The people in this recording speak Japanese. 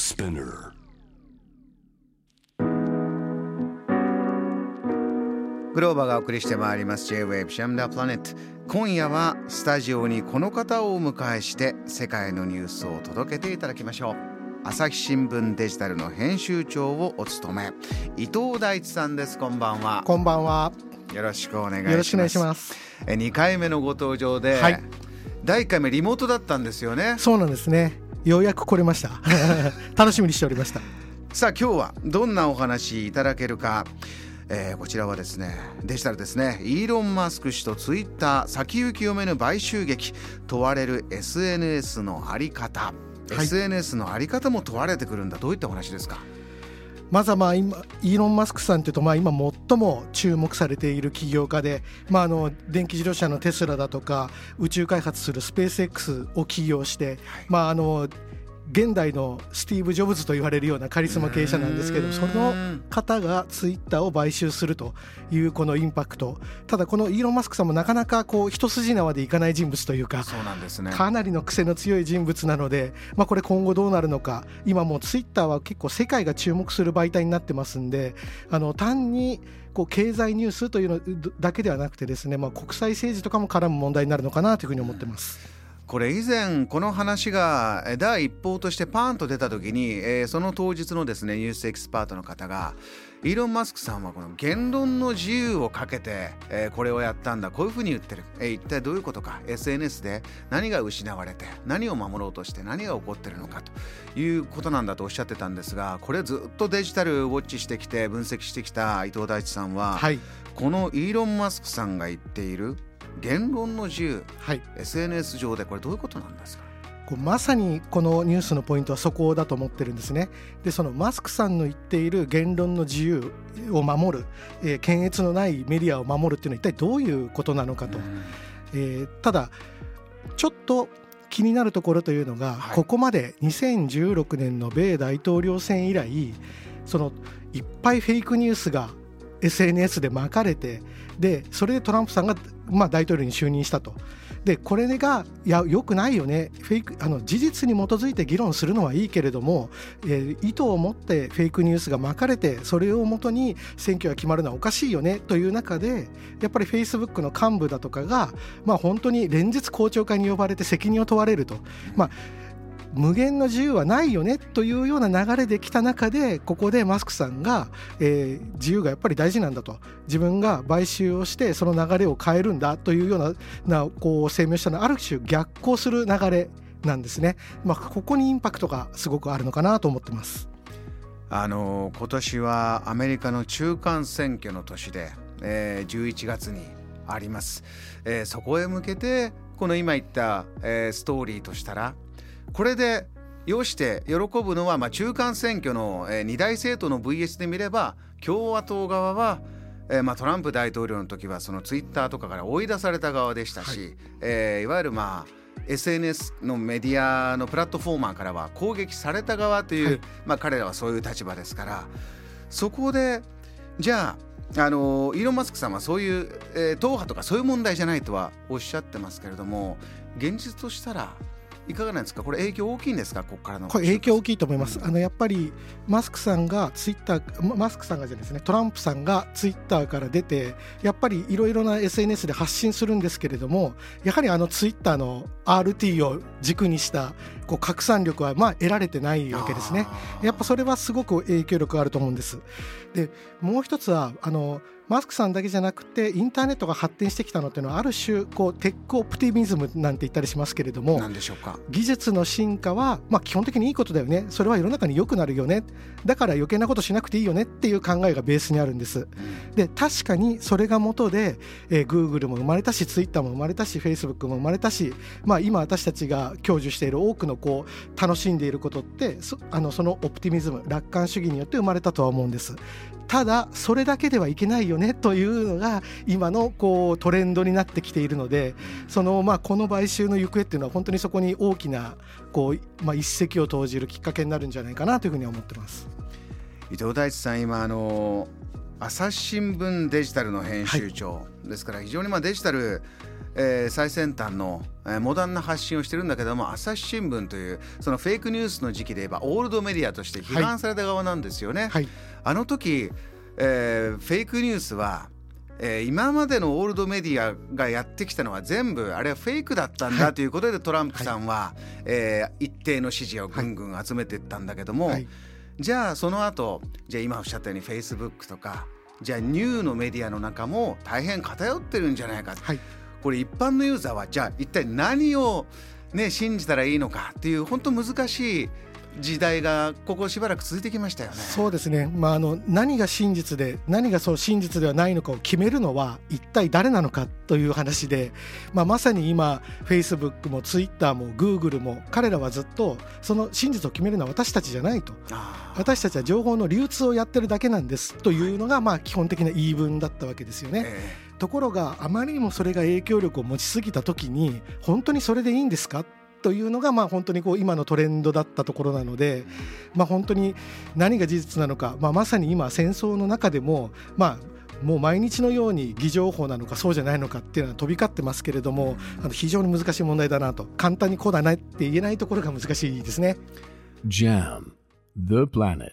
Spinner グローバがお送りしてまいります。J-Wave シャムダープラネット今夜はスタジオにこの方をお迎えして世界のニュースを届けていただきましょう。朝日新聞デジタルの編集長をお務め。伊藤大地さんです。こんばんは。こんばんは。よろしくお願いします。よろしくお願いします。え2回目のご登場で、はい。第1回目リモートだったんですよね。そうなんですね。ようやく来れました。楽しみにしておりました。さあ今日はどんなお話いただけるか、えーこちらはですねデジタルですね。イーロン・マスク氏とツイッター先行き読めぬ買収劇。問われる SNS のあり方、い。SNS のあり方も問われてくるんだ。どういったお話ですか？まずはまあ今イーロン・マスクさんというとまあ今最も注目されている起業家で、まあ、あの電気自動車のテスラだとか宇宙開発するスペース X を起業して、まああの現代のスティーブ・ジョブズと言われるようなカリスマ経営者なんですけどその方がツイッターを買収するというこのインパクト。ただこのイーロン・マスクさんもなかなかこう一筋縄でいかない人物というかそうなんですね。かなりの癖の強い人物なので、まあ、これ今後どうなるのか今もうツイッターは結構世界が注目する媒体になってますんであの単にこう経済ニュースというのだけではなくてですね、まあ、国際政治とかも絡む問題になるのかなというふうに思ってます。これ以前この話がえ第一報としてパーンと出た時に、えーその当日のですねニュースエキスパートの方がイーロン・マスクさんはこの言論の自由をかけて、えーこれをやったんだこういうふうに言ってる、えー一体どういうことか。SNS で何が失われて何を守ろうとして何が起こってるのかということなんだとおっしゃってたんですがこれずっとデジタルウォッチしてきて分析してきた伊藤大地さんは、はい、このイーロン・マスクさんが言っている言論の自由。はい。SNS 上でこれどういうことなんですか？まさにこのニュースのポイントはそこだと思ってるんですね。でそのマスクさんの言っている言論の自由を守る、えー検閲のないメディアを守るっていうのは一体どういうことなのかと。えーただちょっと気になるところというのが、はい。ここまで2016年の米大統領選以来そのいっぱいフェイクニュースが SNS でまかれてでそれでトランプさんが、まあ、大統領に就任したと。でこれがいやよくないよねフェイクあの事実に基づいて議論するのはいいけれども、えー意図を持ってフェイクニュースがまかれてそれをもとに選挙が決まるのはおかしいよねという中でやっぱりフェイスブックの幹部だとかが、まあ、本当に連日公聴会に呼ばれて責任を問われると。まあ無限の自由はないよねというような流れできた中でここでマスクさんが、えー自由がやっぱり大事なんだと。自分が買収をしてその流れを変えるんだというようななこう声明したのはある種逆行する流れなんですね、まあ、ここにインパクトがすごくあるのかなと思ってます。あの今年はアメリカの中間選挙の年で、えー11月にあります、えーそこへ向けてこの今言った、えーストーリーとしたらこれで要して喜ぶのは、まあ、中間選挙の、えー二大政党の VS で見れば共和党側は、えーまあ、トランプ大統領の時はそのツイッターとかから追い出された側でしたし、い。えーいわゆるまあ SNS のメディアのプラットフォーマーからは攻撃された側という、はい。まあ、彼らはそういう立場ですからそこでじゃああのイーロン・マスクさんはそういう、えー党派とかそういう問題じゃないとはおっしゃってますけれども現実としたらいかがなんですか？これ影響大きいんですか？ここからのこれ影響大きいと思います。あのやっぱりマスクさんがツイッターまマスクさんがじゃないですねトランプさんがツイッターから出てやっぱりいろいろな SNS で発信するんですけれどもやはりあのツイッターの RT を軸にしたこう拡散力はまあ得られてないわけですね。やっぱそれはすごく影響力があると思うんです。でもう一つはあのマスクさんだけじゃなくてインターネットが発展してきたのっていうのはある種こうテックオプティミズムなんて言ったりしますけれどもなんでしょうか？技術の進化は、まあ、基本的にいいことだよね。それは世の中に良くなるよね。だから余計なことしなくていいよね。っていう考えがベースにあるんです。で確かにそれが元で、えー、Google も生まれたし Twitter も生まれたし Facebook も生まれたし、まあ、今私たちが享受している多くのこう楽しんでいることってそあのそのオプティミズム楽観主義によって生まれたとは思うんです。ただそれだけではいけないよねというのが今のこうトレンドになってきているのでそのまあこの買収の行方っていうのは本当にそこに大きなこうまあ一石を投じるきっかけになるんじゃないかなというふうには思ってます。伊藤大地さん今あの朝日新聞デジタルの編集長、ですから非常にまあデジタルえー、最先端の、えー、モダンな発信をしてるんだけども朝日新聞というそのフェイクニュースの時期で言えばオールドメディアとして批判された側なんですよね。はい、あの時、えー、フェイクニュースはえー、今までのオールドメディアがやってきたのは全部あれはフェイクだったんだということで、トランプさんは、はい、えー、一定の支持をぐんぐん集めていったんだけども、はい、じゃあその後じゃあ今おっしゃったようにフェイスブックとかじゃあニューのメディアの中も大変偏ってるんじゃないか、はい、これ一般のユーザーはじゃあ一体何を、ね、信じたらいいのかっていう本当難しい時代がここしばらく続いてきましたよね。そうですね。まああの何が真実で何がそう真実ではないのかを決めるのは一体誰なのかという話で、まあまさに今フェイスブックもツイッターもグーグルも彼らはずっとその真実を決めるのは私たちじゃないと。私たちは情報の流通をやってるだけなんですというのがまあ基本的な言い分だったわけですよね。えーところがあまりにもそれが影響力を持ちすぎた時に本当にそれでいいんですか？というのがまあ本当にこう今のトレンドだったところなので、まあ、本当に何が事実なのか、まあ、まさに今戦争の中でもまあもう毎日のように偽情報なのかそうじゃないのかっていうのは飛び交ってますけれどもあの非常に難しい問題だなと簡単にこうだなって言えないところが難しいですね。JAM The Planet